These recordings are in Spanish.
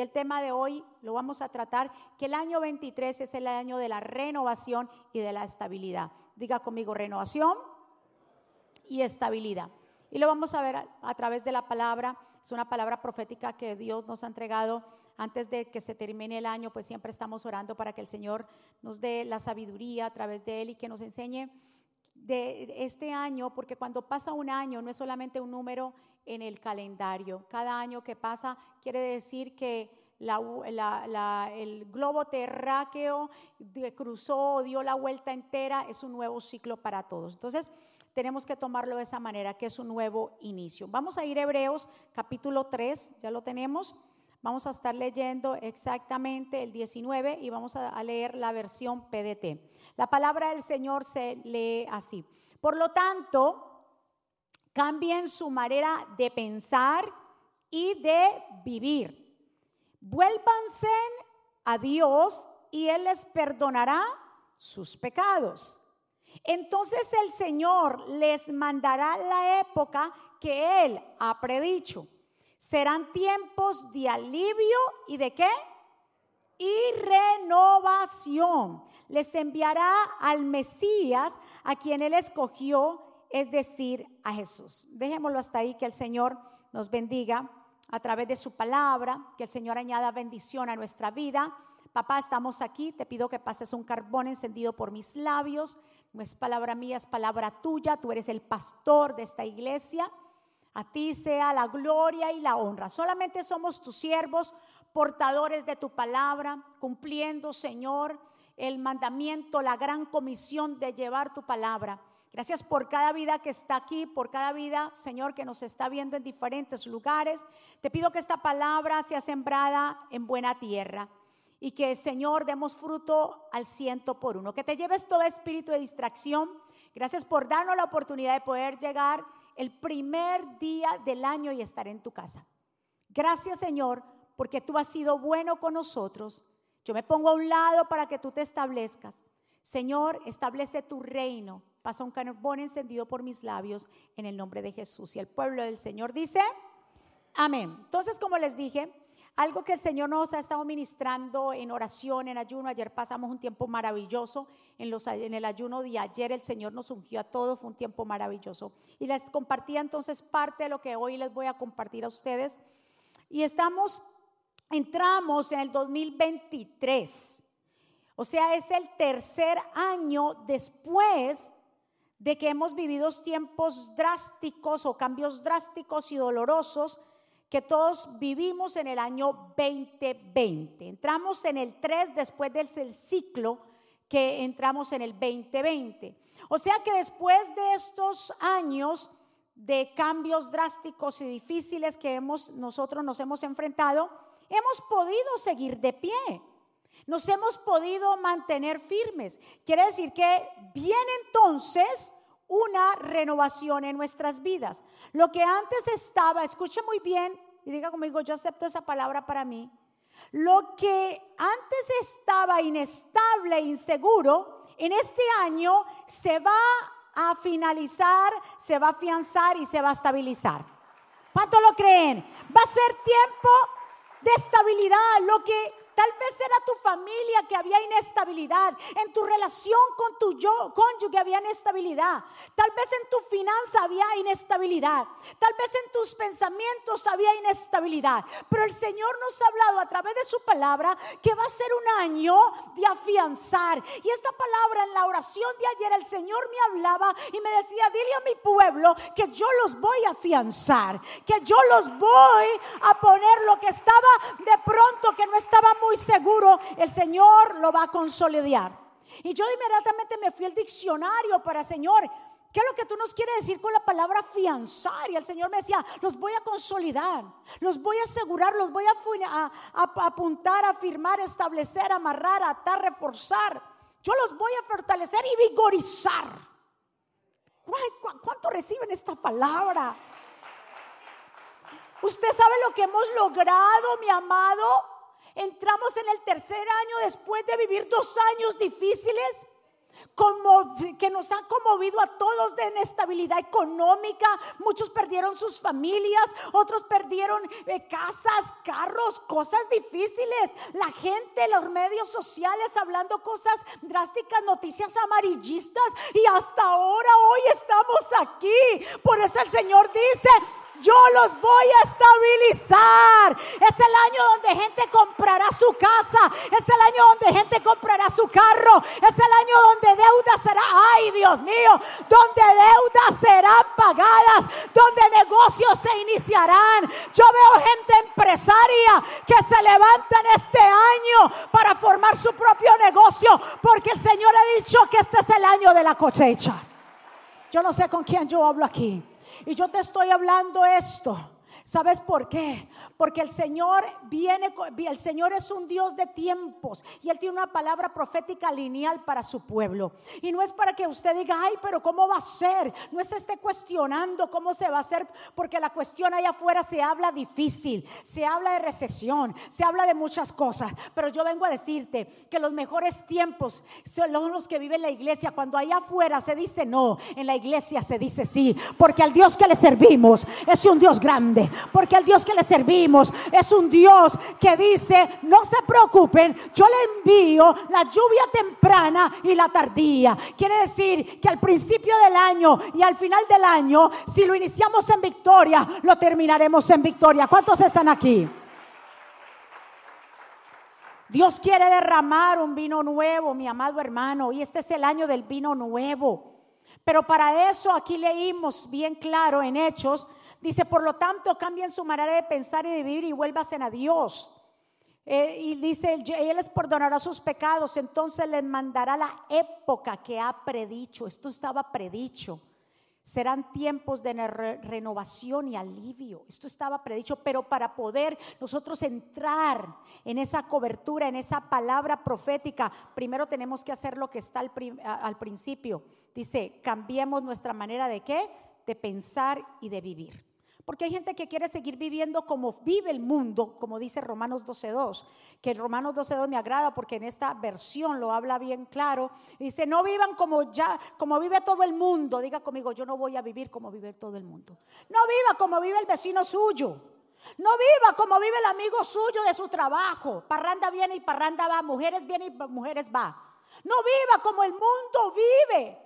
El tema de hoy lo vamos a tratar, que el año 23 es el año de la renovación y de la estabilidad. Diga conmigo renovación y estabilidad. Y lo vamos a ver a, través de la palabra. Es una palabra profética que Dios nos ha entregado antes de que se termine el año, pues siempre estamos orando para que el Señor nos dé la sabiduría a través de Él y que nos enseñe de este año, porque cuando pasa un año no es solamente un número en el calendario. Cada año que pasa quiere decir que el globo terráqueo cruzó, dio la vuelta entera, es un nuevo ciclo para todos. Entonces, tenemos que tomarlo de esa manera, que es un nuevo inicio. Vamos a ir a Hebreos capítulo 3, ya lo tenemos. Vamos a estar leyendo exactamente el 19 y vamos a leer la versión PDT. La palabra del Señor se lee así. Por lo tanto, Cambien su manera de pensar y de vivir. Vuélvanse a Dios y Él les perdonará sus pecados. Entonces el Señor les mandará la época que Él ha predicho. Serán tiempos de alivio y de qué? Y renovación. Les enviará al Mesías a quien Él escogió es decir, a Jesús. Dejémoslo hasta ahí, que el Señor nos bendiga a través de su palabra, que el Señor añada bendición a nuestra vida. Papá, estamos aquí, te pido que pases un carbón encendido por mis labios. No es palabra mía, es palabra tuya. Tú eres el pastor de esta iglesia. A ti sea la gloria y la honra. Solamente somos tus siervos, portadores de tu palabra, cumpliendo, Señor, el mandamiento, la gran comisión de llevar tu palabra Gracias por cada vida que está aquí, por cada vida, Señor, que nos está viendo en diferentes lugares. Te pido que esta palabra sea sembrada en buena tierra y que, Señor, demos fruto al ciento por uno. Que te lleves todo espíritu de distracción. Gracias por darnos la oportunidad de poder llegar el primer día del año y estar en tu casa. Gracias, Señor, porque tú has sido bueno con nosotros. Yo me pongo a un lado para que tú te establezcas. Señor, establece tu reino pasa un carbón encendido por mis labios en el nombre de Jesús. Y el pueblo del Señor dice, amén. Entonces, como les dije, algo que el Señor nos ha estado ministrando en oración, en ayuno. Ayer pasamos un tiempo maravilloso. En, los, en el ayuno de ayer el Señor nos ungió a todos. Fue un tiempo maravilloso. Y les compartía entonces parte de lo que hoy les voy a compartir a ustedes. Y estamos, entramos en el 2023. O sea, es el tercer año después de que hemos vivido tiempos drásticos o cambios drásticos y dolorosos que todos vivimos en el año 2020. Entramos en el 3 después del ciclo que entramos en el 2020. O sea que después de estos años de cambios drásticos y difíciles que hemos, nosotros nos hemos enfrentado, hemos podido seguir de pie. Nos hemos podido mantener firmes. Quiere decir que viene entonces una renovación en nuestras vidas. Lo que antes estaba, escuche muy bien y diga conmigo, yo acepto esa palabra para mí. Lo que antes estaba inestable e inseguro, en este año se va a finalizar, se va a afianzar y se va a estabilizar. ¿Cuánto lo creen? Va a ser tiempo de estabilidad. Lo que Tal vez era tu familia que había inestabilidad. En tu relación con tu yo, cónyuge había inestabilidad. Tal vez en tu finanza había inestabilidad. Tal vez en tus pensamientos había inestabilidad. Pero el Señor nos ha hablado a través de su palabra que va a ser un año de afianzar. Y esta palabra en la oración de ayer el Señor me hablaba y me decía, dile a mi pueblo que yo los voy a afianzar. Que yo los voy a poner lo que estaba de pronto que no estaba muy seguro, el Señor lo va a consolidar. Y yo inmediatamente me fui al diccionario para, Señor, ¿qué es lo que tú nos quieres decir con la palabra afianzar? Y el Señor me decía, los voy a consolidar, los voy a asegurar, los voy a, apuntar, a firmar, establecer, amarrar, atar, reforzar. Yo los voy a fortalecer y vigorizar. ¿Cuánto reciben esta palabra? Usted sabe lo que hemos logrado, mi amado, Entramos en el tercer año después de vivir dos años difíciles. que nos han conmovido a todos de inestabilidad económica. Muchos perdieron sus familias, otros perdieron eh, casas, carros, cosas difíciles. La gente, los medios sociales hablando cosas drásticas, noticias amarillistas. Y hasta ahora, hoy estamos aquí. Por eso el Señor dice, yo los voy a estabilizar. Es el año donde gente comprará su casa. Es el año donde gente comprará su carro. Es el año donde deudas será, ay Dios mío, donde deudas serán pagadas, donde negocios se iniciarán. Yo veo gente empresaria que se levanta en este año para formar su propio negocio, porque el Señor ha dicho que este es el año de la cosecha. Yo no sé con quién yo hablo aquí. Y yo te estoy hablando esto ¿Sabes por qué? Porque el Señor viene, el Señor es un Dios de tiempos y Él tiene una palabra profética lineal para su pueblo. Y no es para que usted diga, ay, pero ¿cómo va a ser? No es esté cuestionando cómo se va a hacer, porque la cuestión allá afuera se habla difícil, se habla de recesión, se habla de muchas cosas. Pero yo vengo a decirte que los mejores tiempos son los que vive la iglesia. Cuando allá afuera se dice no, en la iglesia se dice sí, porque al Dios que le servimos es un Dios grande porque el Dios que le servimos es un Dios que dice, no se preocupen, yo le envío la lluvia temprana y la tardía. Quiere decir que al principio del año y al final del año, si lo iniciamos en victoria, lo terminaremos en victoria. ¿Cuántos están aquí? Dios quiere derramar un vino nuevo, mi amado hermano, y este es el año del vino nuevo. Pero para eso aquí leímos bien claro en Hechos Dice, por lo tanto, cambien su manera de pensar y de vivir y vuélvasen a Dios. Eh, y dice, Él les perdonará sus pecados, entonces les mandará la época que ha predicho. Esto estaba predicho. Serán tiempos de renovación y alivio. Esto estaba predicho, pero para poder nosotros entrar en esa cobertura, en esa palabra profética, primero tenemos que hacer lo que está al, al principio. Dice, cambiemos nuestra manera de qué? De pensar y de vivir. Porque hay gente que quiere seguir viviendo como vive el mundo, como dice Romanos 12.2, que Romanos 12.2 me agrada porque en esta versión lo habla bien claro. Dice, no vivan como ya, como vive todo el mundo. Diga conmigo, yo no voy a vivir como vive todo el mundo. No viva como vive el vecino suyo. No viva como vive el amigo suyo de su trabajo. Parranda viene y parranda va. Mujeres viene y mujeres va. No viva como el mundo vive.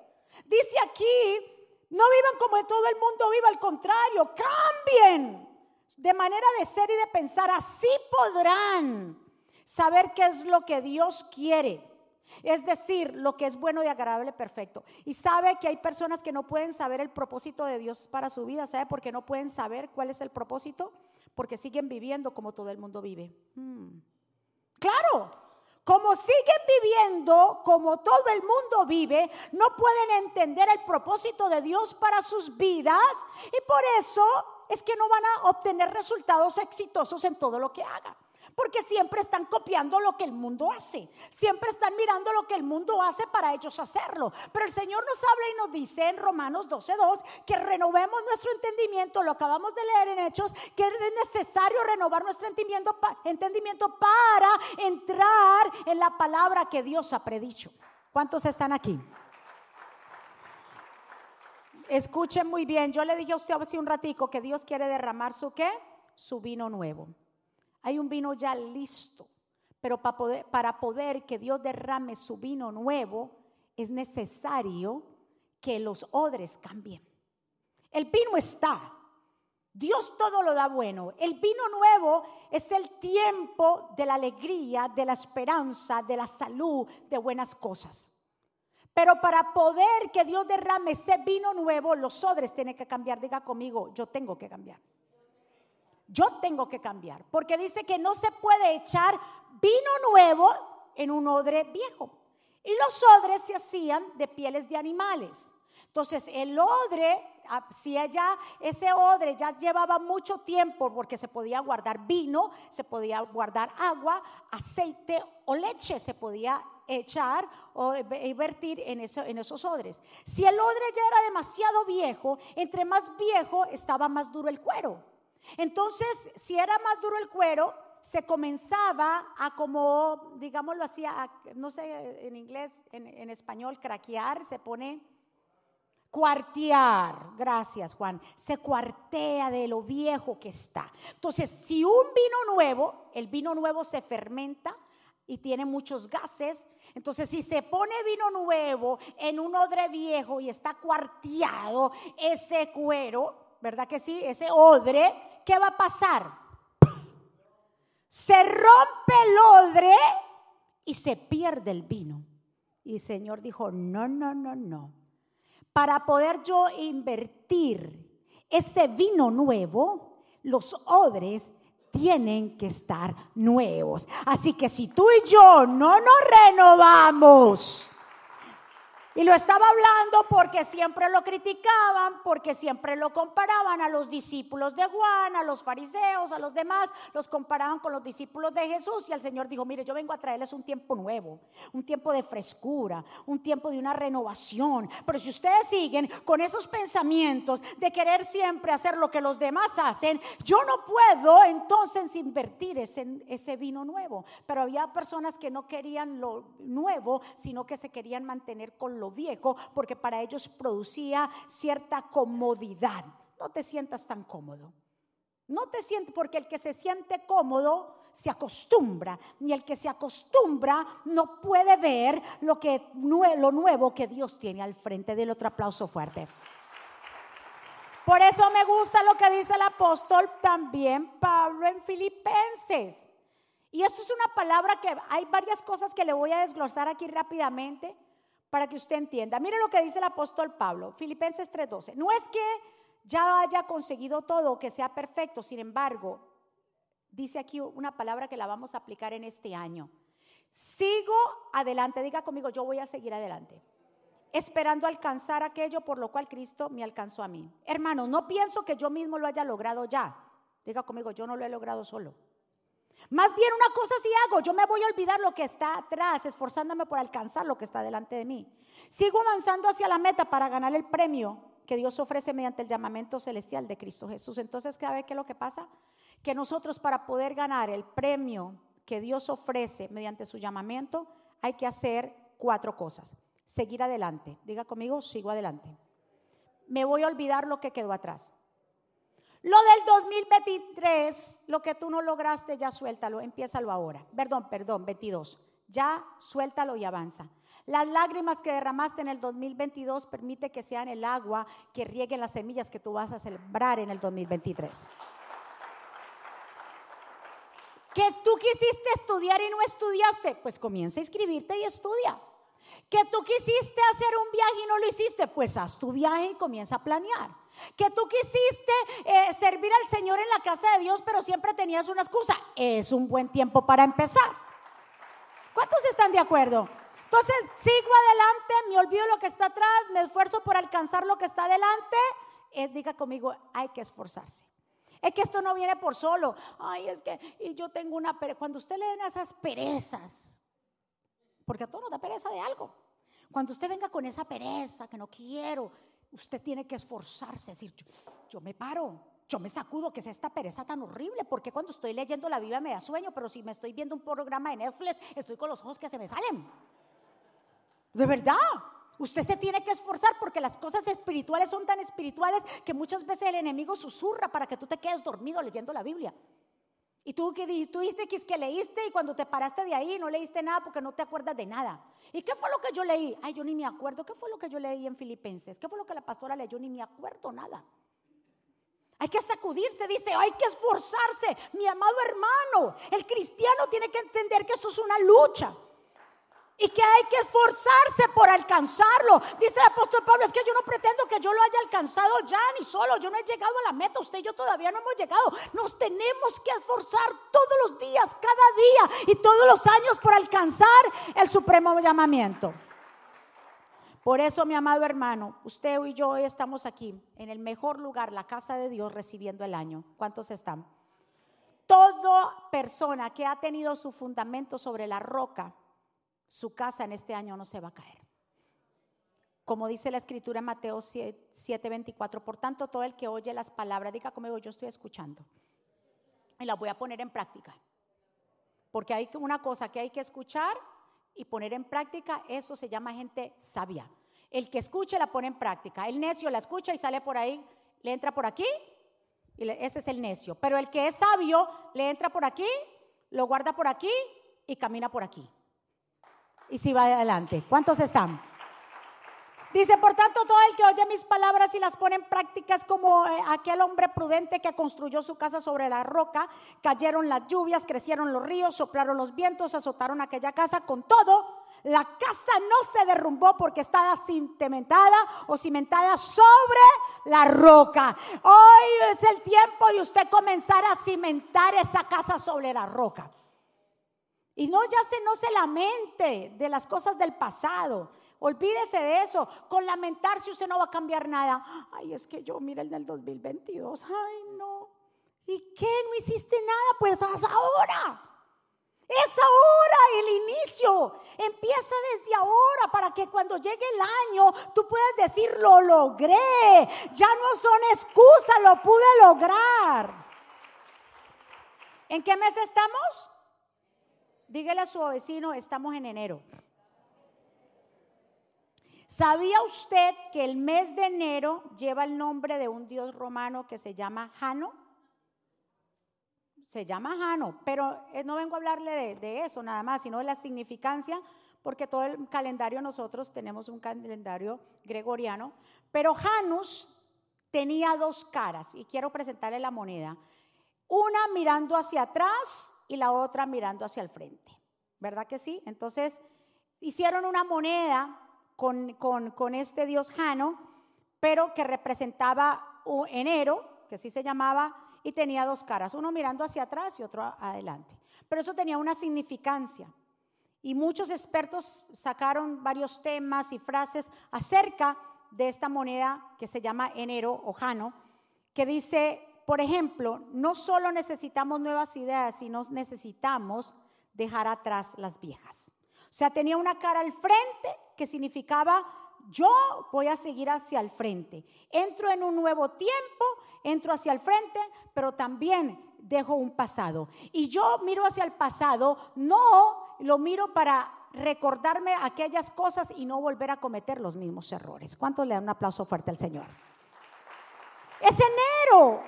Dice aquí no vivan como todo el mundo viva, al contrario, cambien de manera de ser y de pensar. Así podrán saber qué es lo que Dios quiere. Es decir, lo que es bueno y agradable, perfecto. Y sabe que hay personas que no pueden saber el propósito de Dios para su vida. ¿Sabe por qué no pueden saber cuál es el propósito? Porque siguen viviendo como todo el mundo vive. Hmm. Claro, como siguen viviendo como todo el mundo vive, no pueden entender el propósito de Dios para sus vidas y por eso es que no van a obtener resultados exitosos en todo lo que hagan. Porque siempre están copiando lo que el mundo hace. Siempre están mirando lo que el mundo hace para ellos hacerlo. Pero el Señor nos habla y nos dice en Romanos 12.2 que renovemos nuestro entendimiento. Lo acabamos de leer en Hechos, que es necesario renovar nuestro entendimiento, para entrar en la palabra que Dios ha predicho. ¿Cuántos están aquí? Escuchen muy bien, yo le dije a usted hace un ratico que Dios quiere derramar su qué? Su vino nuevo. Hay un vino ya listo, pero para poder, para poder que Dios derrame su vino nuevo, es necesario que los odres cambien. El vino está. Dios todo lo da bueno. El vino nuevo es el tiempo de la alegría, de la esperanza, de la salud, de buenas cosas. Pero para poder que Dios derrame ese vino nuevo, los odres tienen que cambiar. Diga conmigo, yo tengo que cambiar yo tengo que cambiar, porque dice que no se puede echar vino nuevo en un odre viejo. Y los odres se hacían de pieles de animales. Entonces, el odre, ah, si ella, ese odre ya llevaba mucho tiempo porque se podía guardar vino, se podía guardar agua, aceite o leche se podía echar o vertir en, en esos odres. Si el odre ya era demasiado viejo, entre más viejo estaba más duro el cuero. Entonces, si era más duro el cuero, se comenzaba a como, digámoslo así, no sé en inglés, en, en español, craquear, se pone cuartear. Gracias, Juan. Se cuartea de lo viejo que está. Entonces, si un vino nuevo, el vino nuevo se fermenta y tiene muchos gases. Entonces, si se pone vino nuevo en un odre viejo y está cuarteado ese cuero, ¿verdad que sí? Ese odre, ¿qué va a pasar? Se rompe el odre y se pierde el vino. Y el Señor dijo, no, no, no, no. Para poder yo invertir ese vino nuevo, los odres tienen que estar nuevos. Así que si tú y yo no nos renovamos, y lo estaba hablando porque siempre lo criticaban, porque siempre lo comparaban a los discípulos de Juan, a los fariseos, a los demás, los comparaban con los discípulos de Jesús y el Señor dijo, mire, yo vengo a traerles un tiempo nuevo, un tiempo de frescura, un tiempo de una renovación. Pero si ustedes siguen con esos pensamientos de querer siempre hacer lo que los demás hacen, yo no puedo entonces invertir ese, ese vino nuevo. Pero había personas que no querían lo nuevo, sino que se querían mantener con lo viejo porque para ellos producía cierta comodidad. No te sientas tan cómodo. No te sientes, porque el que se siente cómodo se acostumbra, ni el que se acostumbra no puede ver lo, que, lo nuevo que Dios tiene al frente del otro aplauso fuerte. Por eso me gusta lo que dice el apóstol también Pablo en Filipenses. Y esto es una palabra que hay varias cosas que le voy a desglosar aquí rápidamente para que usted entienda. Mire lo que dice el apóstol Pablo, Filipenses 3:12. No es que ya haya conseguido todo, que sea perfecto, sin embargo, dice aquí una palabra que la vamos a aplicar en este año. Sigo adelante, diga conmigo, yo voy a seguir adelante, esperando alcanzar aquello por lo cual Cristo me alcanzó a mí. Hermano, no pienso que yo mismo lo haya logrado ya. Diga conmigo, yo no lo he logrado solo. Más bien una cosa sí hago, yo me voy a olvidar lo que está atrás, esforzándome por alcanzar lo que está delante de mí. Sigo avanzando hacia la meta para ganar el premio que Dios ofrece mediante el llamamiento celestial de Cristo Jesús. Entonces, ¿qué es lo que pasa? Que nosotros para poder ganar el premio que Dios ofrece mediante su llamamiento, hay que hacer cuatro cosas. Seguir adelante. Diga conmigo, sigo adelante. Me voy a olvidar lo que quedó atrás. Lo del 2023, lo que tú no lograste, ya suéltalo, empiézalo ahora. Perdón, perdón, 22. Ya suéltalo y avanza. Las lágrimas que derramaste en el 2022 permite que sean el agua que riegue las semillas que tú vas a sembrar en el 2023. Que tú quisiste estudiar y no estudiaste, pues comienza a inscribirte y estudia. Que tú quisiste hacer un viaje y no lo hiciste, pues haz tu viaje y comienza a planear. Que tú quisiste eh, servir al Señor en la casa de Dios, pero siempre tenías una excusa. Es un buen tiempo para empezar. ¿Cuántos están de acuerdo? Entonces sigo adelante, me olvido lo que está atrás, me esfuerzo por alcanzar lo que está adelante. Eh, diga conmigo, hay que esforzarse. Es que esto no viene por solo. Ay, es que y yo tengo una pereza. Cuando usted le den esas perezas, porque a todos nos da pereza de algo. Cuando usted venga con esa pereza que no quiero, usted tiene que esforzarse, decir, yo, me paro, yo me sacudo, que es esta pereza tan horrible, porque cuando estoy leyendo la Biblia me da sueño, pero si me estoy viendo un programa de Netflix, estoy con los ojos que se me salen. De verdad, usted se tiene que esforzar porque las cosas espirituales son tan espirituales que muchas veces el enemigo susurra para que tú te quedes dormido leyendo la Biblia. Y tú que tú dijiste que, leíste y cuando te paraste de ahí no leíste nada porque no te acuerdas de nada. ¿Y qué fue lo que yo leí? Ay, yo ni me acuerdo. ¿Qué fue lo que yo leí en Filipenses? ¿Qué fue lo que la pastora leyó? Ni me acuerdo nada. Hay que sacudirse, dice, hay que esforzarse. Mi amado hermano, el cristiano tiene que entender que esto es una lucha y que hay que esforzarse por alcanzarlo. Dice el apóstol Pablo, es que yo no pretendo que yo lo haya alcanzado ya ni solo, yo no he llegado a la meta, usted y yo todavía no hemos llegado. Nos tenemos que esforzar todos los días, cada día y todos los años por alcanzar el supremo llamamiento. Por eso, mi amado hermano, usted y yo estamos aquí en el mejor lugar, la casa de Dios, recibiendo el año. ¿Cuántos están? Toda persona que ha tenido su fundamento sobre la roca, su casa en este año no se va a caer. Como dice la escritura en Mateo 7:24, por tanto todo el que oye las palabras, diga conmigo, yo estoy escuchando y las voy a poner en práctica. porque hay una cosa que hay que escuchar y poner en práctica, eso se llama gente sabia. El que escuche la pone en práctica. El necio la escucha y sale por ahí, le entra por aquí, y ese es el necio. Pero el que es sabio le entra por aquí, lo guarda por aquí y camina por aquí. Y si va adelante. ¿Cuántos están? Dice, por tanto, todo el que oye mis palabras y las pone en práctica es como eh, aquel hombre prudente que construyó su casa sobre la roca. Cayeron las lluvias, crecieron los ríos, soplaron los vientos, azotaron aquella casa. Con todo, la casa no se derrumbó porque estaba cimentada o cimentada sobre la roca. Hoy es el tiempo de usted comenzar a cimentar esa casa sobre la roca. Y no ya se no se lamente de las cosas del pasado. Olvídese de eso. Con lamentarse usted no va a cambiar nada. Ay, es que yo, mire el del 2022. Ay, no. ¿Y qué? No hiciste nada. Pues haz ahora. Es ahora el inicio. Empieza desde ahora para que cuando llegue el año tú puedas decir, lo logré. Ya no son excusas, lo pude lograr. ¿En qué mes estamos? Dígale a su vecino, estamos en enero. ¿Sabía usted que el mes de enero lleva el nombre de un dios romano que se llama Jano? Se llama Jano, pero eh, no vengo a hablarle de, eso nada más, sino de la significancia, porque todo el calendario nosotros tenemos un calendario gregoriano, pero Janus tenía dos caras y quiero presentarle la moneda. Una mirando hacia atrás y la otra mirando hacia el frente. ¿Verdad que sí? Entonces, hicieron una moneda con, este dios Jano, pero que representaba enero, que así se llamaba, y tenía dos caras, uno mirando hacia atrás y otro adelante. Pero eso tenía una significancia. Y muchos expertos sacaron varios temas y frases acerca de esta moneda que se llama enero o Jano, que dice, por ejemplo, no solo necesitamos nuevas ideas, sino necesitamos dejar atrás las viejas. O sea, tenía una cara al frente que significaba yo voy a seguir hacia el frente. Entro en un nuevo tiempo, entro hacia el frente, pero también dejo un pasado. Y yo miro hacia el pasado, no lo miro para recordarme aquellas cosas y no volver a cometer los mismos errores. ¿Cuánto le dan un aplauso fuerte al Señor? Es enero,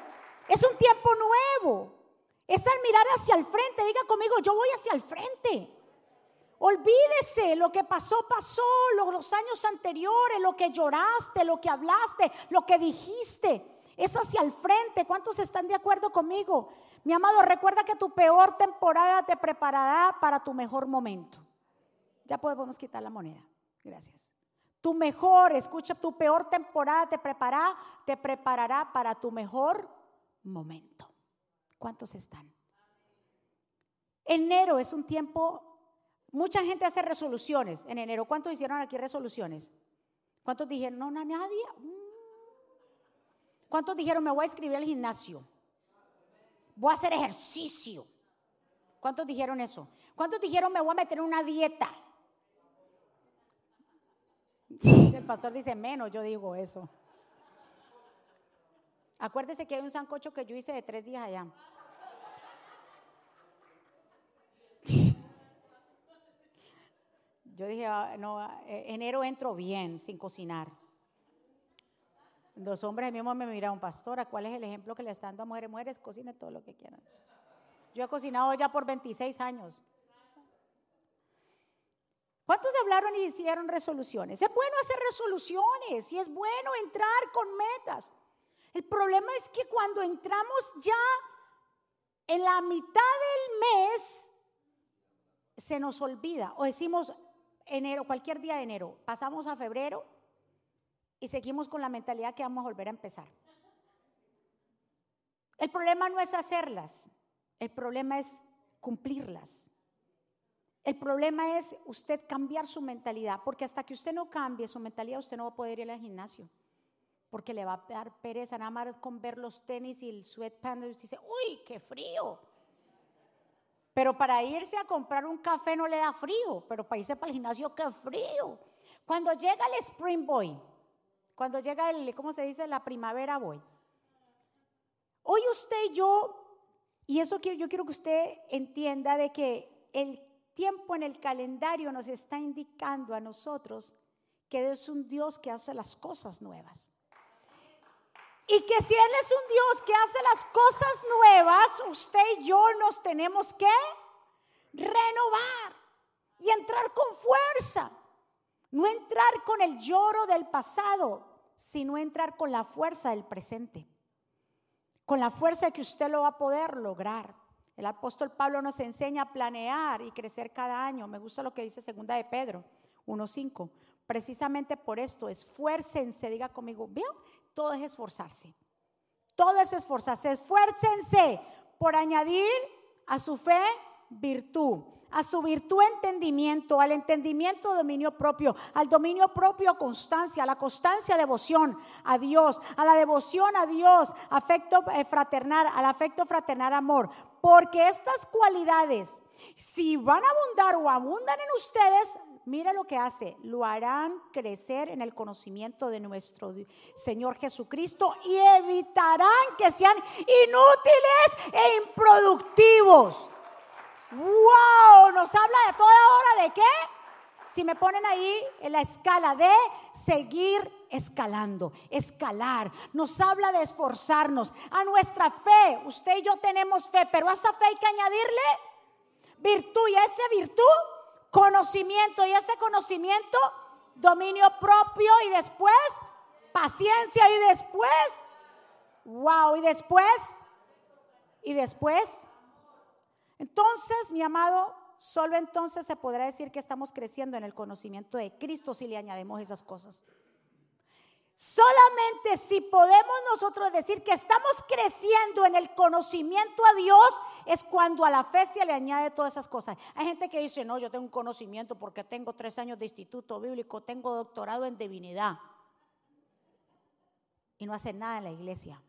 es un tiempo nuevo. Es al mirar hacia el frente, diga conmigo, yo voy hacia el frente. Olvídese, lo que pasó, pasó, los, años anteriores, lo que lloraste, lo que hablaste, lo que dijiste. Es hacia el frente. ¿Cuántos están de acuerdo conmigo? Mi amado, recuerda que tu peor temporada te preparará para tu mejor momento. Ya podemos quitar la moneda. Gracias. Tu mejor, escucha, tu peor temporada te preparará, te preparará para tu mejor momento. ¿Cuántos están? Enero es un tiempo Mucha gente hace resoluciones en enero. ¿Cuántos hicieron aquí resoluciones? ¿Cuántos dijeron, no, nadie? Mm. ¿Cuántos dijeron, me voy a inscribir al gimnasio? Voy a hacer ejercicio. ¿Cuántos dijeron eso? ¿Cuántos dijeron, me voy a meter en una dieta? El pastor dice menos, yo digo eso. Acuérdese que hay un sancocho que yo hice de tres días allá. Yo dije, ah, no, eh, enero entro bien, sin cocinar. Los hombres mismos me miraron, pastora, ¿cuál es el ejemplo que le están dando a mujeres? Mujeres, cocinen todo lo que quieran. Yo he cocinado ya por 26 años. ¿Cuántos hablaron y hicieron resoluciones? Es bueno hacer resoluciones y es bueno entrar con metas. El problema es que cuando entramos ya en la mitad del mes, se nos olvida o decimos, enero, cualquier día de enero, pasamos a febrero y seguimos con la mentalidad que vamos a volver a empezar. El problema no es hacerlas, el problema es cumplirlas. El problema es usted cambiar su mentalidad, porque hasta que usted no cambie su mentalidad, usted no va a poder ir al gimnasio, porque le va a dar pereza nada más con ver los tenis y el sweatpants y usted dice, uy, qué frío. Pero para irse a comprar un café no le da frío, pero para irse para el gimnasio, qué frío. Cuando llega el Spring Boy, cuando llega el, ¿cómo se dice? La primavera Boy. Hoy usted y yo, y eso yo quiero que usted entienda de que el tiempo en el calendario nos está indicando a nosotros que es un Dios que hace las cosas nuevas. Y que si Él es un Dios que hace las cosas nuevas, usted y yo nos tenemos que renovar y entrar con fuerza. No entrar con el lloro del pasado, sino entrar con la fuerza del presente. Con la fuerza que usted lo va a poder lograr. El apóstol Pablo nos enseña a planear y crecer cada año. Me gusta lo que dice segunda de Pedro 1.5. Precisamente por esto, esfuércense, diga conmigo, ¿veo? Todo es esforzarse. Todo es esforzarse. Esfuércense por añadir a su fe virtud a su virtud entendimiento, al entendimiento dominio propio, al dominio propio constancia, a la constancia devoción a Dios, a la devoción a Dios, afecto eh, fraternal, al afecto fraternal amor, porque estas cualidades, si van a abundar o abundan en ustedes, mire lo que hace, lo harán crecer en el conocimiento de nuestro Señor Jesucristo y evitarán que sean inútiles e improductivos. ¡Wow! Nos habla de toda hora de qué? Si me ponen ahí en la escala de seguir escalando, escalar. Nos habla de esforzarnos. A nuestra fe, usted y yo tenemos fe, pero a esa fe hay que añadirle virtud. Y a esa virtud, conocimiento. Y ese conocimiento, dominio propio. Y después, paciencia. Y después, wow. Y después, y después, entonces, mi amado, solo entonces se podrá decir que estamos creciendo en el conocimiento de Cristo si le añadimos esas cosas. Solamente si podemos nosotros decir que estamos creciendo en el conocimiento a Dios es cuando a la fe se le añade todas esas cosas. Hay gente que dice, no, yo tengo un conocimiento porque tengo tres años de instituto bíblico, tengo doctorado en divinidad. Y no hace nada en la iglesia.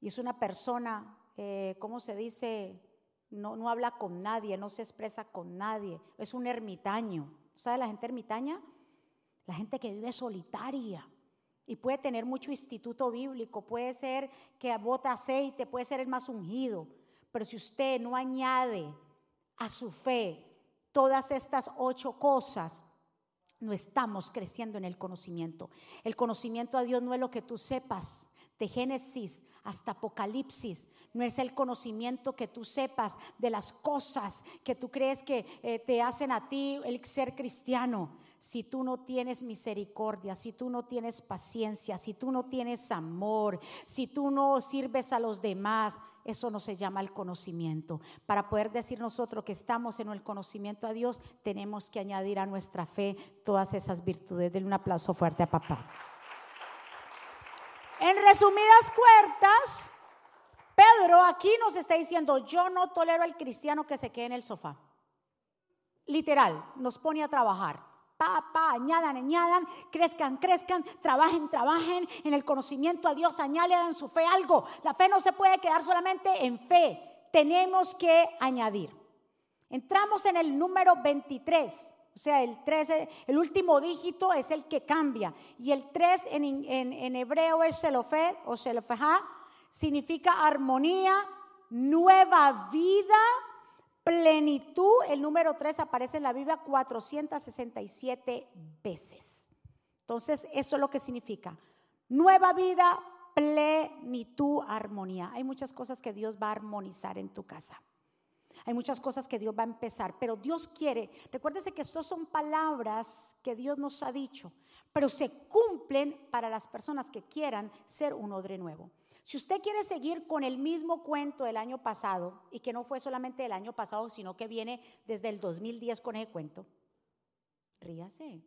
Y es una persona eh, ¿cómo se dice? No, no habla con nadie, no se expresa con nadie, es un ermitaño. ¿Sabe la gente ermitaña? La gente que vive solitaria y puede tener mucho instituto bíblico, puede ser que bota aceite, puede ser el más ungido, pero si usted no añade a su fe todas estas ocho cosas, no estamos creciendo en el conocimiento. El conocimiento a Dios no es lo que tú sepas de Génesis hasta Apocalipsis, no es el conocimiento que tú sepas de las cosas que tú crees que eh, te hacen a ti el ser cristiano. Si tú no tienes misericordia, si tú no tienes paciencia, si tú no tienes amor, si tú no sirves a los demás, eso no se llama el conocimiento. Para poder decir nosotros que estamos en el conocimiento a Dios, tenemos que añadir a nuestra fe todas esas virtudes. Denle un aplauso fuerte a papá. En resumidas cuentas, Pedro aquí nos está diciendo, yo no tolero al cristiano que se quede en el sofá. Literal, nos pone a trabajar. Pa, añadan, añadan, crezcan, crezcan, trabajen, trabajen en el conocimiento a Dios, añadan su fe algo. La fe no se puede quedar solamente en fe, tenemos que añadir. Entramos en el número 23. O sea, el 13, el último dígito es el que cambia. Y el 3 en, en, hebreo es Shelofet o Shelofeja, significa armonía, nueva vida, plenitud. El número 3 aparece en la Biblia 467 veces. Entonces, eso es lo que significa. Nueva vida, plenitud, armonía. Hay muchas cosas que Dios va a armonizar en tu casa. Hay muchas cosas que Dios va a empezar, pero Dios quiere, recuérdese que estas son palabras que Dios nos ha dicho, pero se cumplen para las personas que quieran ser un odre nuevo. Si usted quiere seguir con el mismo cuento del año pasado, y que no fue solamente del año pasado, sino que viene desde el 2010 con ese cuento, ríase.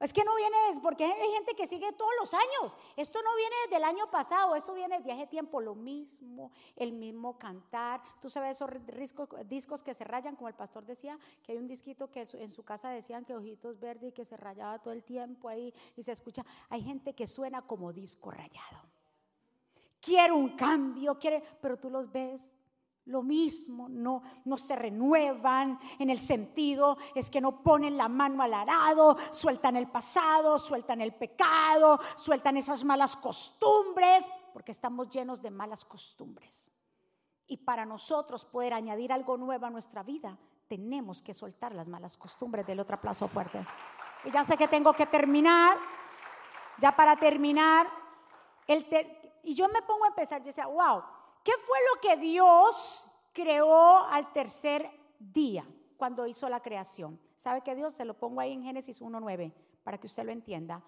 Es que no viene, porque hay gente que sigue todos los años. Esto no viene del año pasado, esto viene de hace tiempo. Lo mismo, el mismo cantar. Tú sabes esos discos, que se rayan, como el pastor decía, que hay un disquito que en su casa decían que ojitos verdes y que se rayaba todo el tiempo ahí y se escucha. Hay gente que suena como disco rayado. Quiere un cambio, quiere, pero tú los ves lo mismo, no, no se renuevan en el sentido, es que no ponen la mano al arado, sueltan el pasado, sueltan el pecado, sueltan esas malas costumbres, porque estamos llenos de malas costumbres. Y para nosotros poder añadir algo nuevo a nuestra vida, tenemos que soltar las malas costumbres del otro aplauso fuerte. Y ya sé que tengo que terminar. Ya para terminar, el y yo me pongo a empezar, yo decía, wow, ¿qué fue lo que Dios creó al tercer día cuando hizo la creación? ¿Sabe que Dios? Se lo pongo ahí en Génesis 1.9 para que usted lo entienda.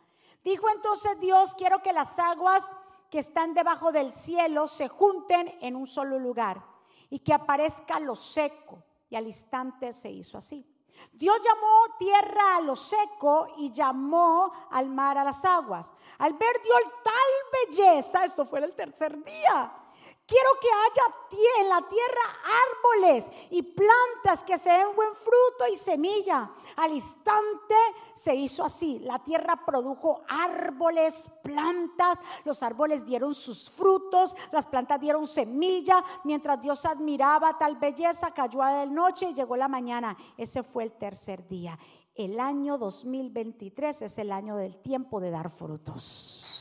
Dijo entonces Dios, quiero que las aguas que están debajo del cielo se junten en un solo lugar y que aparezca lo seco. Y al instante se hizo así. Dios llamó tierra a lo seco y llamó al mar a las aguas. Al ver Dios tal belleza, esto fue el tercer día, Quiero que haya en la tierra árboles y plantas que se den buen fruto y semilla. Al instante se hizo así. La tierra produjo árboles, plantas. Los árboles dieron sus frutos. Las plantas dieron semilla. Mientras Dios admiraba tal belleza, cayó a la noche y llegó la mañana. Ese fue el tercer día. El año 2023 es el año del tiempo de dar frutos.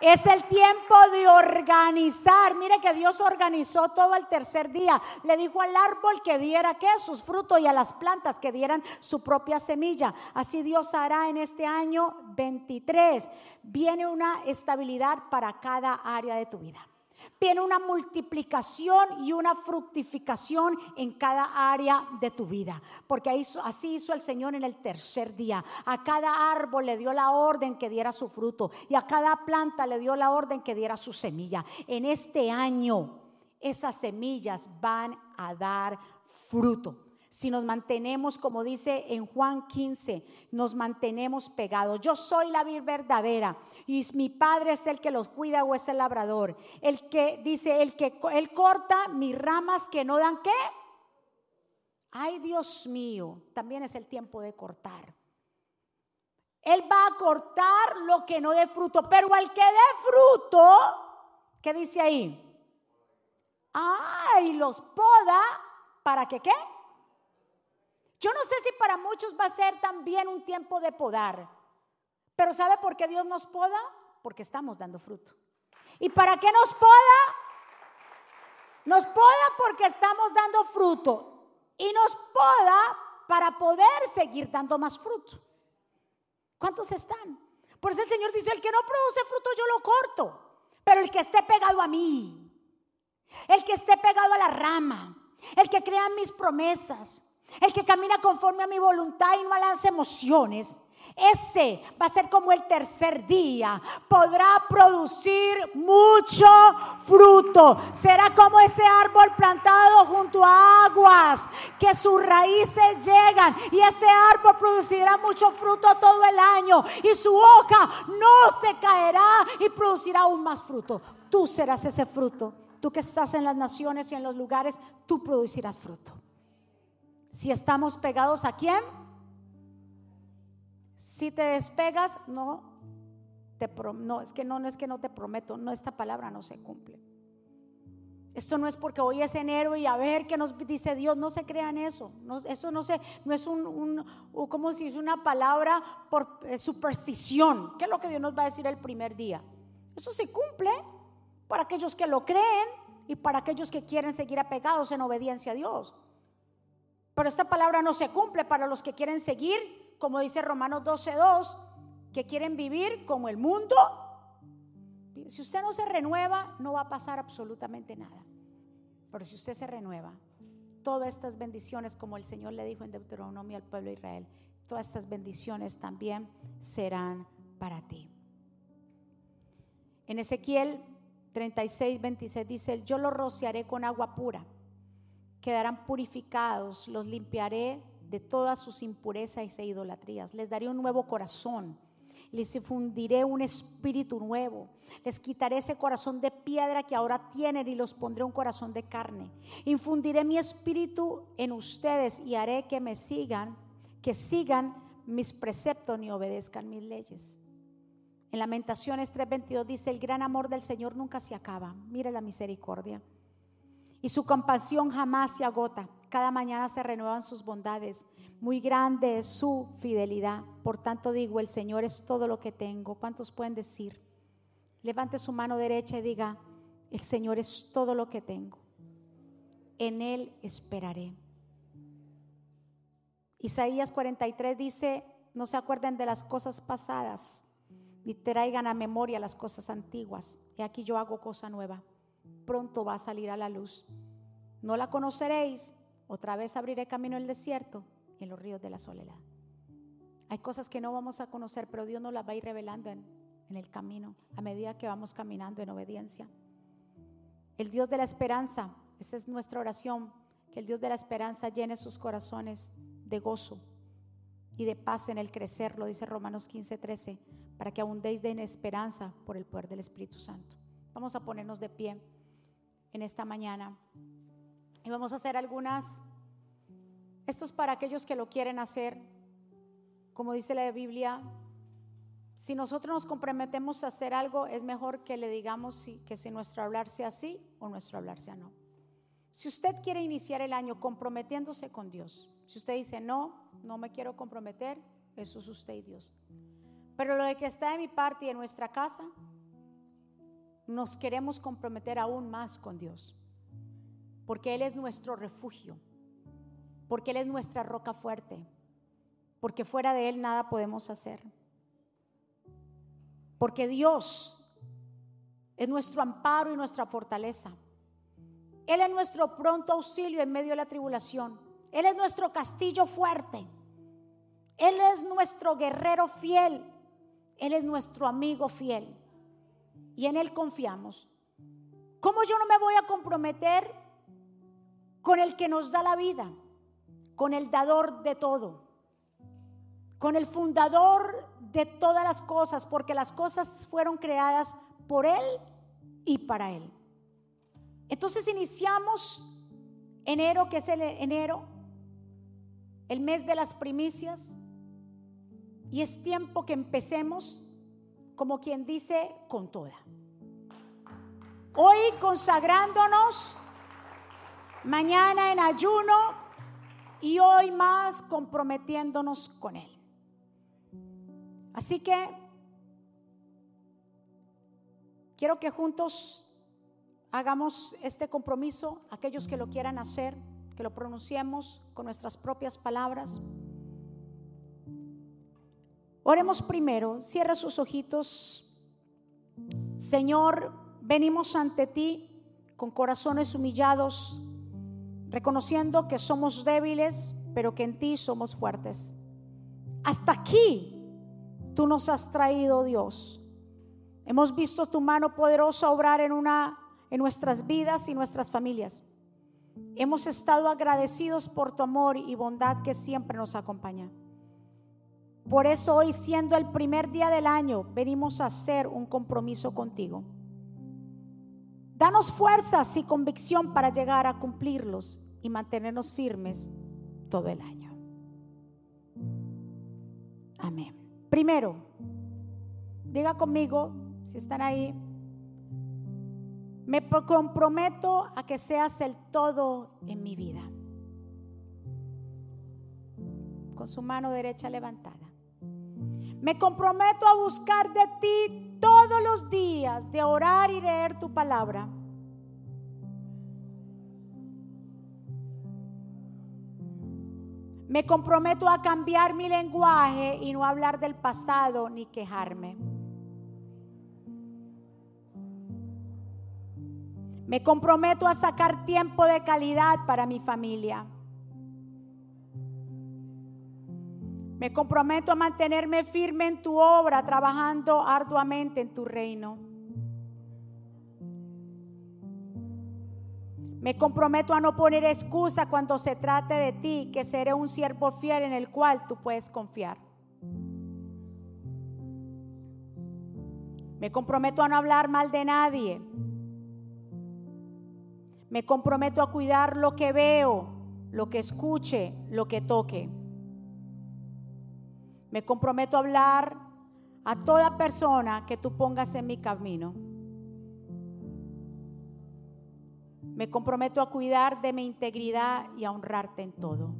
Es el tiempo de organizar. Mire que Dios organizó todo el tercer día. Le dijo al árbol que diera qué? Sus frutos y a las plantas que dieran su propia semilla. Así Dios hará en este año 23. Viene una estabilidad para cada área de tu vida. Viene una multiplicación y una fructificación en cada área de tu vida. Porque así hizo el Señor en el tercer día. A cada árbol le dio la orden que diera su fruto y a cada planta le dio la orden que diera su semilla. En este año esas semillas van a dar fruto si nos mantenemos, como dice en Juan 15, nos mantenemos pegados. Yo soy la vida verdadera y mi padre es el que los cuida o es el labrador. El que dice, el que él corta mis ramas que no dan qué. Ay, Dios mío, también es el tiempo de cortar. Él va a cortar lo que no dé fruto, pero al que dé fruto, ¿qué dice ahí? Ay, los poda para que qué? Yo no sé si para muchos va a ser también un tiempo de podar, pero ¿sabe por qué Dios nos poda? Porque estamos dando fruto. ¿Y para qué nos poda? Nos poda porque estamos dando fruto y nos poda para poder seguir dando más fruto. ¿Cuántos están? Por eso el Señor dice, el que no produce fruto yo lo corto, pero el que esté pegado a mí, el que esté pegado a la rama, el que crea mis promesas, el que camina conforme a mi voluntad y no a emociones. Ese va a ser como el tercer día. Podrá producir mucho fruto. Será como ese árbol plantado junto a aguas, que sus raíces llegan y ese árbol producirá mucho fruto todo el año y su hoja no se caerá y producirá aún más fruto. Tú serás ese fruto. Tú que estás en las naciones y en los lugares, tú producirás fruto. Si estamos pegados a quién? Si te despegas, no, te no, es que no, no es que no te prometo, no, esta palabra no se cumple. Esto no es porque hoy es enero y a ver qué nos dice Dios, no se crean eso. No, eso no, se, no es un, un como si es una palabra por eh, superstición. ¿Qué es lo que Dios nos va a decir el primer día? Eso se cumple para aquellos que lo creen y para aquellos que quieren seguir apegados en obediencia a Dios. Pero esta palabra no se cumple para los que quieren seguir, como dice Romanos 12.2, que quieren vivir como el mundo. Si usted no se renueva, no va a pasar absolutamente nada. Pero si usted se renueva, todas estas bendiciones, como el Señor le dijo en Deuteronomio al pueblo de Israel, todas estas bendiciones también serán para ti. En Ezequiel 36, 26 dice, yo lo rociaré con agua pura quedarán purificados, los limpiaré de todas sus impurezas e idolatrías, les daré un nuevo corazón, les infundiré un espíritu nuevo, les quitaré ese corazón de piedra que ahora tienen y los pondré un corazón de carne. Infundiré mi espíritu en ustedes y haré que me sigan, que sigan mis preceptos y obedezcan mis leyes. En Lamentaciones 3:22 dice, el gran amor del Señor nunca se acaba. Mire la misericordia y su compasión jamás se agota. Cada mañana se renuevan sus bondades. Muy grande es su fidelidad. Por tanto digo, el Señor es todo lo que tengo. ¿Cuántos pueden decir? Levante su mano derecha y diga, El Señor es todo lo que tengo. En Él esperaré. Isaías 43 dice, no se acuerden de las cosas pasadas, ni traigan a memoria las cosas antiguas. Y aquí yo hago cosa nueva. Pronto va a salir a la luz. No la conoceréis, otra vez abriré camino en el desierto y en los ríos de la soledad. Hay cosas que no vamos a conocer, pero Dios nos las va a ir revelando en, en el camino a medida que vamos caminando en obediencia. El Dios de la esperanza, esa es nuestra oración, que el Dios de la esperanza llene sus corazones de gozo y de paz en el crecer, lo dice Romanos 15, 13, para que abundéis de esperanza por el poder del Espíritu Santo. Vamos a ponernos de pie en esta mañana y vamos a hacer algunas, esto es para aquellos que lo quieren hacer, como dice la Biblia, si nosotros nos comprometemos a hacer algo, es mejor que le digamos que si nuestro hablar sea sí o nuestro hablar sea no. Si usted quiere iniciar el año comprometiéndose con Dios, si usted dice no, no me quiero comprometer, eso es usted y Dios. Pero lo de que está de mi parte y en nuestra casa, nos queremos comprometer aún más con Dios, porque Él es nuestro refugio, porque Él es nuestra roca fuerte, porque fuera de Él nada podemos hacer. Porque Dios es nuestro amparo y nuestra fortaleza. Él es nuestro pronto auxilio en medio de la tribulación. Él es nuestro castillo fuerte. Él es nuestro guerrero fiel. Él es nuestro amigo fiel. Y en Él confiamos. ¿Cómo yo no me voy a comprometer con el que nos da la vida? Con el dador de todo. Con el fundador de todas las cosas, porque las cosas fueron creadas por Él y para Él. Entonces iniciamos enero, que es el enero, el mes de las primicias, y es tiempo que empecemos, como quien dice, con toda. Hoy consagrándonos, mañana en ayuno y hoy más comprometiéndonos con Él. Así que quiero que juntos hagamos este compromiso, aquellos que lo quieran hacer, que lo pronunciemos con nuestras propias palabras. Oremos primero, cierra sus ojitos. Señor, venimos ante ti con corazones humillados, reconociendo que somos débiles, pero que en ti somos fuertes. Hasta aquí tú nos has traído, Dios. Hemos visto tu mano poderosa obrar en una en nuestras vidas y nuestras familias. Hemos estado agradecidos por tu amor y bondad que siempre nos acompaña. Por eso hoy, siendo el primer día del año, venimos a hacer un compromiso contigo. Danos fuerzas y convicción para llegar a cumplirlos y mantenernos firmes todo el año. Amén. Primero, diga conmigo, si están ahí, me comprometo a que seas el todo en mi vida. Con su mano derecha levantada. Me comprometo a buscar de ti todos los días, de orar y leer tu palabra Me comprometo a cambiar mi lenguaje y no hablar del pasado ni quejarme. Me comprometo a sacar tiempo de calidad para mi familia. Me comprometo a mantenerme firme en tu obra, trabajando arduamente en tu reino. Me comprometo a no poner excusa cuando se trate de ti, que seré un siervo fiel en el cual tú puedes confiar. Me comprometo a no hablar mal de nadie. Me comprometo a cuidar lo que veo, lo que escuche, lo que toque. Me comprometo a hablar a toda persona que tú pongas en mi camino. Me comprometo a cuidar de mi integridad y a honrarte en todo.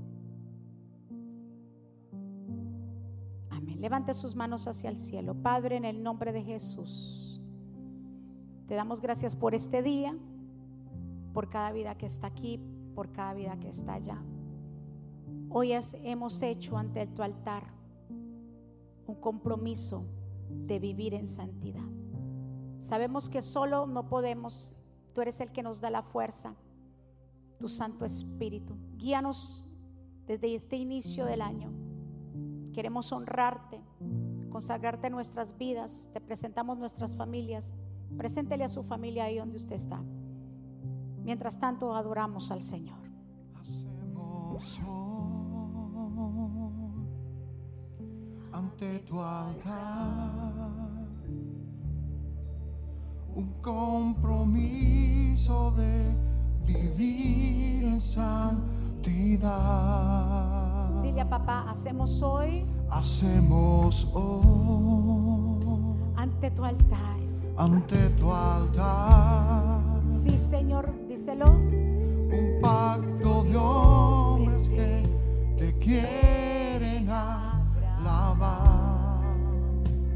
Amén. Levante sus manos hacia el cielo. Padre, en el nombre de Jesús. Te damos gracias por este día, por cada vida que está aquí, por cada vida que está allá. Hoy hemos hecho ante tu altar un compromiso de vivir en santidad. Sabemos que solo no podemos, tú eres el que nos da la fuerza, tu Santo Espíritu. Guíanos desde este inicio del año. Queremos honrarte, consagrarte nuestras vidas, te presentamos nuestras familias. Preséntele a su familia ahí donde usted está. Mientras tanto, adoramos al Señor. Ante tu altar un compromiso de vivir en santidad. Dile a papá, hacemos hoy Hacemos hoy ante tu altar. ante tu altar Sí, Señor, díselo. un pacto de hombres que te quieren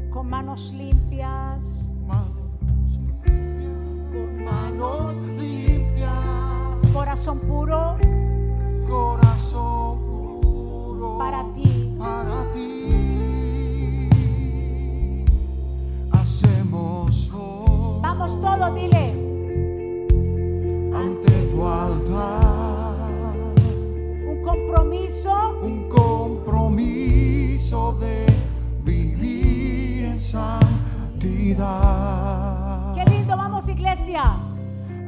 Con manos limpias, Manos limpias, manos limpias, corazón puro. Corazón puro. Para ti. para ti. Hacemos hoy Vamos todos, dile. Santidad. Qué lindo, vamos iglesia.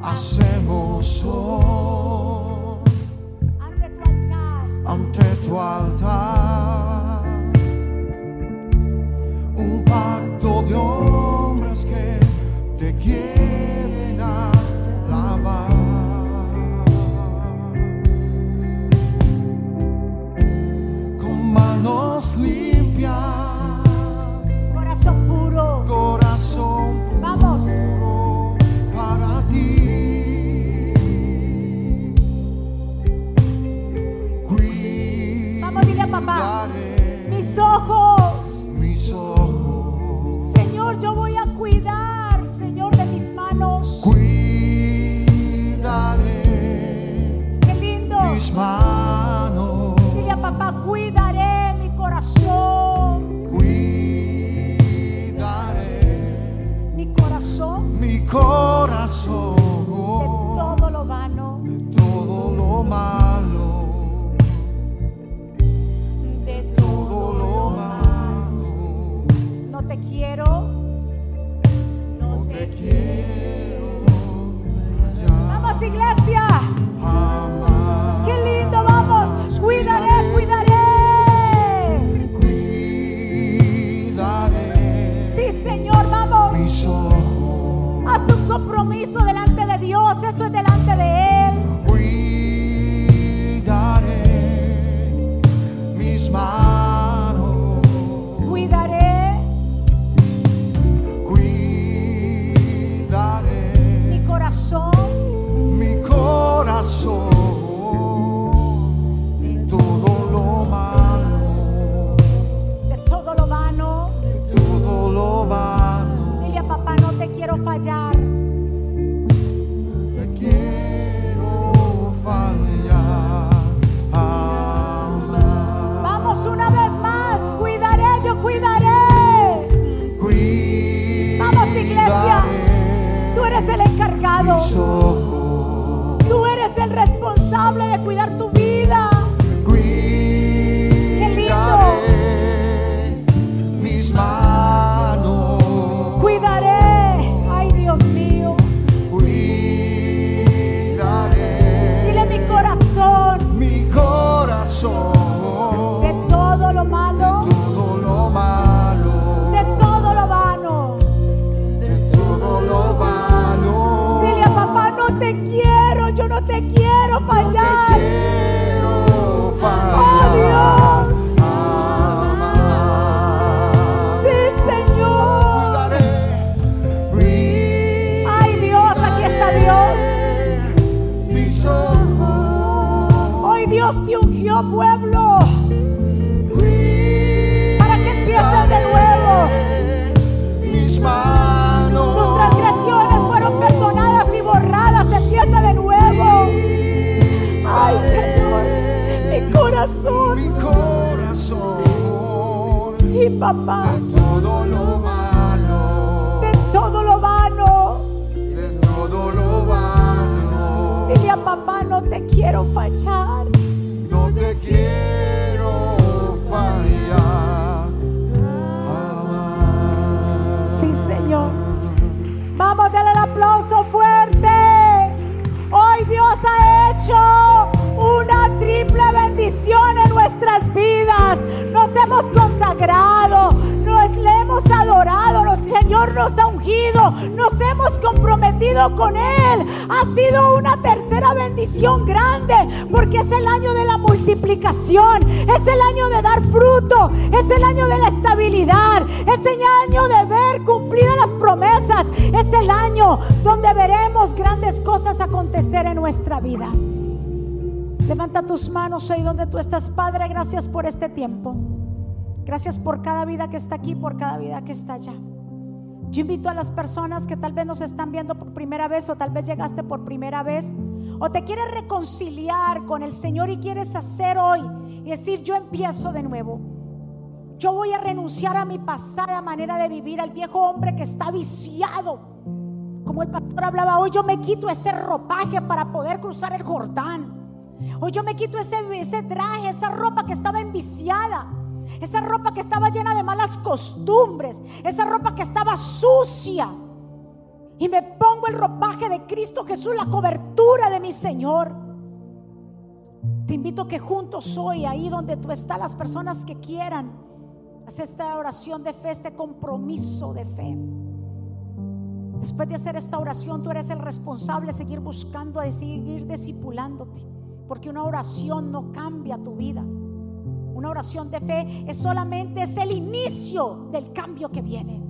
Hacemos hoy Ante tu altar. ante tu altar No te quiero No te fallar. quiero papá. de todo lo malo, De todo lo vano. de todo lo vano. Dile a papá, no te quiero fallar. Nos ha ungido, nos hemos comprometido con Él. Ha sido una tercera bendición grande porque es el año de la multiplicación, es el año de dar fruto, es el año de la estabilidad, es el año de ver cumplidas las promesas, es el año donde veremos grandes cosas acontecer en nuestra vida. Levanta tus manos ahí donde tú estás, Padre. Gracias por este tiempo. Gracias por cada vida que está aquí, por cada vida que está allá. Yo invito a las personas que tal vez nos están viendo por primera vez o tal vez llegaste por primera vez o te quieres reconciliar con el Señor y quieres hacer hoy y decir yo empiezo de nuevo. Yo voy a renunciar a mi pasada manera de vivir, al viejo hombre que está viciado. Como el pastor hablaba hoy, yo me quito ese ropaje para poder cruzar el Jordán. Hoy yo me quito ese, ese traje, esa ropa que estaba enviciada. Esa ropa que estaba llena de malas costumbres. Esa ropa que estaba sucia. Y me pongo el ropaje de Cristo Jesús, la cobertura de mi Señor. Te invito que juntos hoy, ahí donde tú estás, las personas que quieran, hacer esta oración de fe, este compromiso de fe. Después de hacer esta oración, tú eres el responsable de seguir buscando, de seguir discipulándote. Porque una oración no cambia tu vida. Una oración de fe es solamente es el inicio del cambio que viene.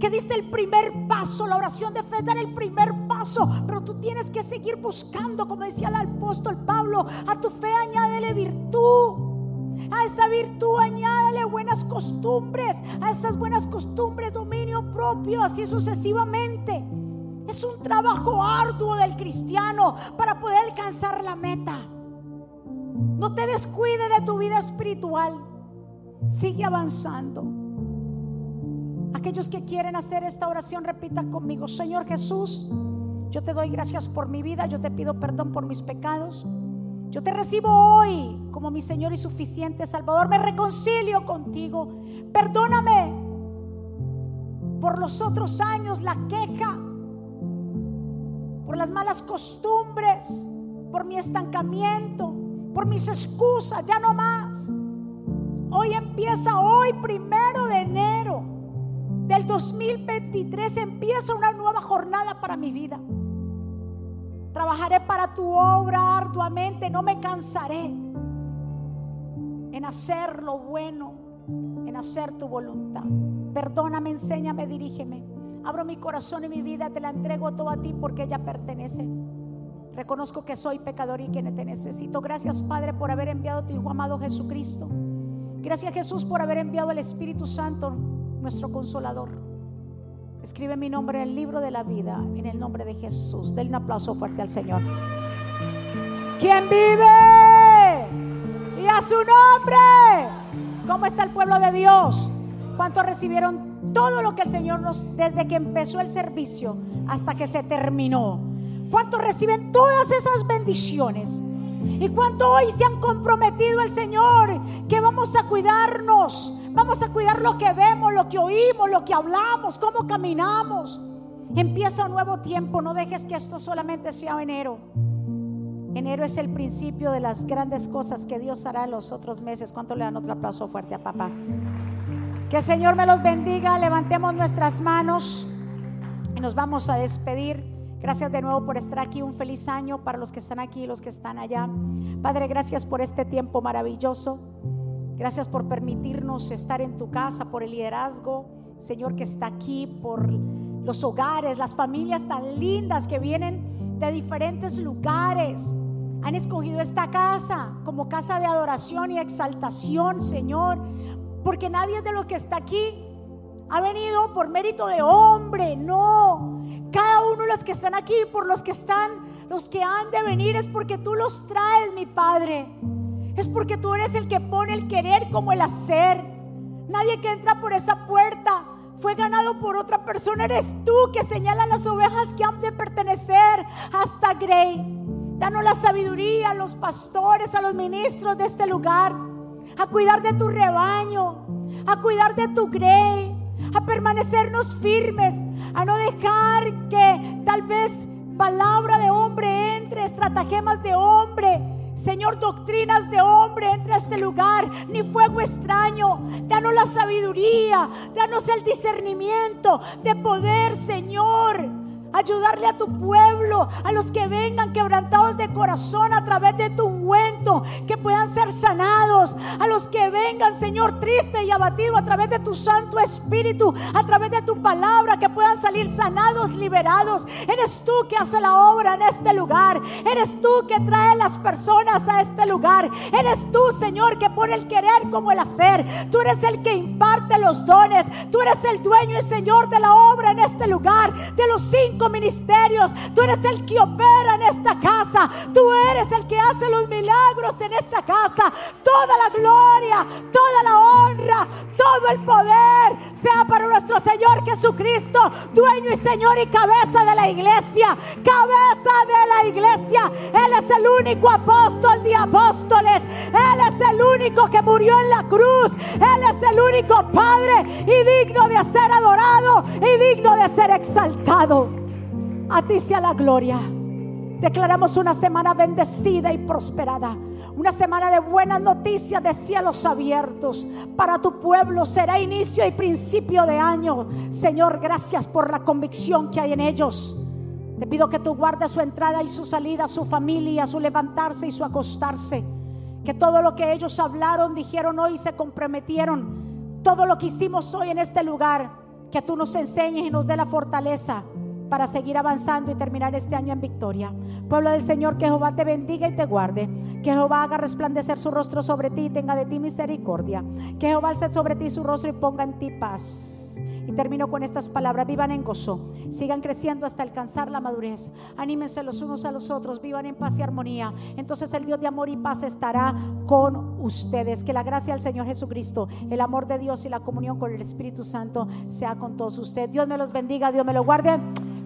Que diste el primer paso, la oración de fe es dar el primer paso, pero tú tienes que seguir buscando, como decía el apóstol Pablo, a tu fe añádele virtud. A esa virtud añádale buenas costumbres, a esas buenas costumbres dominio propio, así sucesivamente. Es un trabajo arduo del cristiano para poder alcanzar la meta. No te descuide de tu vida espiritual. Sigue avanzando. Aquellos que quieren hacer esta oración, repitan conmigo, Señor Jesús, yo te doy gracias por mi vida, yo te pido perdón por mis pecados. Yo te recibo hoy como mi Señor y suficiente Salvador. Me reconcilio contigo. Perdóname por los otros años, la queja, por las malas costumbres, por mi estancamiento, por mis excusas, ya no más. Hoy empieza hoy, primero de enero del 2023, empieza una nueva jornada para mi vida. Trabajaré para tu obra arduamente, no me cansaré en hacer lo bueno, en hacer tu voluntad. Perdóname, enséñame, dirígeme. Abro mi corazón y mi vida, te la entrego todo a ti porque ella pertenece. Reconozco que soy pecador y que te necesito. Gracias, Padre, por haber enviado a tu Hijo amado Jesucristo. Gracias, Jesús, por haber enviado al Espíritu Santo, nuestro consolador. Escribe mi nombre en el libro de la vida, en el nombre de Jesús. Denle un aplauso fuerte al Señor. ¿Quién vive? Y a su nombre. ¿Cómo está el pueblo de Dios? ¿Cuántos recibieron todo lo que el Señor nos, desde que empezó el servicio hasta que se terminó? ¿Cuántos reciben todas esas bendiciones? ¿Y cuánto hoy se han comprometido al Señor que vamos a cuidarnos? Vamos a cuidar lo que vemos, lo que oímos, lo que hablamos, cómo caminamos. Empieza un nuevo tiempo, no dejes que esto solamente sea enero. Enero es el principio de las grandes cosas que Dios hará en los otros meses. ¿Cuánto le dan otro aplauso fuerte a papá? Que el Señor me los bendiga. Levantemos nuestras manos y nos vamos a despedir. Gracias de nuevo por estar aquí. Un feliz año para los que están aquí y los que están allá. Padre, gracias por este tiempo maravilloso. Gracias por permitirnos estar en tu casa, por el liderazgo, Señor, que está aquí, por los hogares, las familias tan lindas que vienen de diferentes lugares. Han escogido esta casa como casa de adoración y exaltación, Señor, porque nadie de los que está aquí ha venido por mérito de hombre, no. Cada uno de los que están aquí, por los que están, los que han de venir, es porque tú los traes, mi Padre. Es porque tú eres el que pone el querer como el hacer. Nadie que entra por esa puerta fue ganado por otra persona. Eres tú que señala las ovejas que han de pertenecer hasta Grey. Danos la sabiduría a los pastores, a los ministros de este lugar, a cuidar de tu rebaño, a cuidar de tu Grey, a permanecernos firmes, a no dejar que tal vez palabra de hombre entre, estratagemas de hombre, Señor, doctrinas de hombre entre a este lugar, ni fuego extraño. Danos la sabiduría, danos el discernimiento de poder, Señor ayudarle a tu pueblo, a los que vengan quebrantados de corazón a través de tu ungüento, que puedan ser sanados, a los que vengan, Señor, triste y abatido a través de tu Santo Espíritu, a través de tu palabra, que puedan salir sanados, liberados. Eres tú que hace la obra en este lugar, eres tú que trae las personas a este lugar, eres tú, Señor, que pone el querer como el hacer, tú eres el que imparte los dones, tú eres el dueño y Señor de la obra en este lugar, de los cinco ministerios. Tú eres el que opera en esta casa. Tú eres el que hace los milagros en esta casa. Toda la gloria, toda la honra, todo el poder sea para nuestro Señor Jesucristo, dueño y Señor y cabeza de la iglesia. Cabeza de la iglesia. Él es el único apóstol de apóstoles. Él es el único que murió en la cruz. Él es el único Padre y digno de ser adorado y digno de ser exaltado. A ti sea la gloria. Declaramos una semana bendecida y prosperada. Una semana de buenas noticias de cielos abiertos. Para tu pueblo será inicio y principio de año. Señor, gracias por la convicción que hay en ellos. Te pido que tú guardes su entrada y su salida, su familia, su levantarse y su acostarse. Que todo lo que ellos hablaron, dijeron hoy, se comprometieron. Todo lo que hicimos hoy en este lugar, que tú nos enseñes y nos dé la fortaleza para seguir avanzando y terminar este año en victoria. Pueblo del Señor, que Jehová te bendiga y te guarde. Que Jehová haga resplandecer su rostro sobre ti y tenga de ti misericordia. Que Jehová alce sobre ti su rostro y ponga en ti paz. Y termino con estas palabras, vivan en gozo, sigan creciendo hasta alcanzar la madurez, anímense los unos a los otros, vivan en paz y armonía. Entonces el Dios de amor y paz estará con ustedes. Que la gracia del Señor Jesucristo, el amor de Dios y la comunión con el Espíritu Santo sea con todos ustedes. Dios me los bendiga, Dios me lo guarde.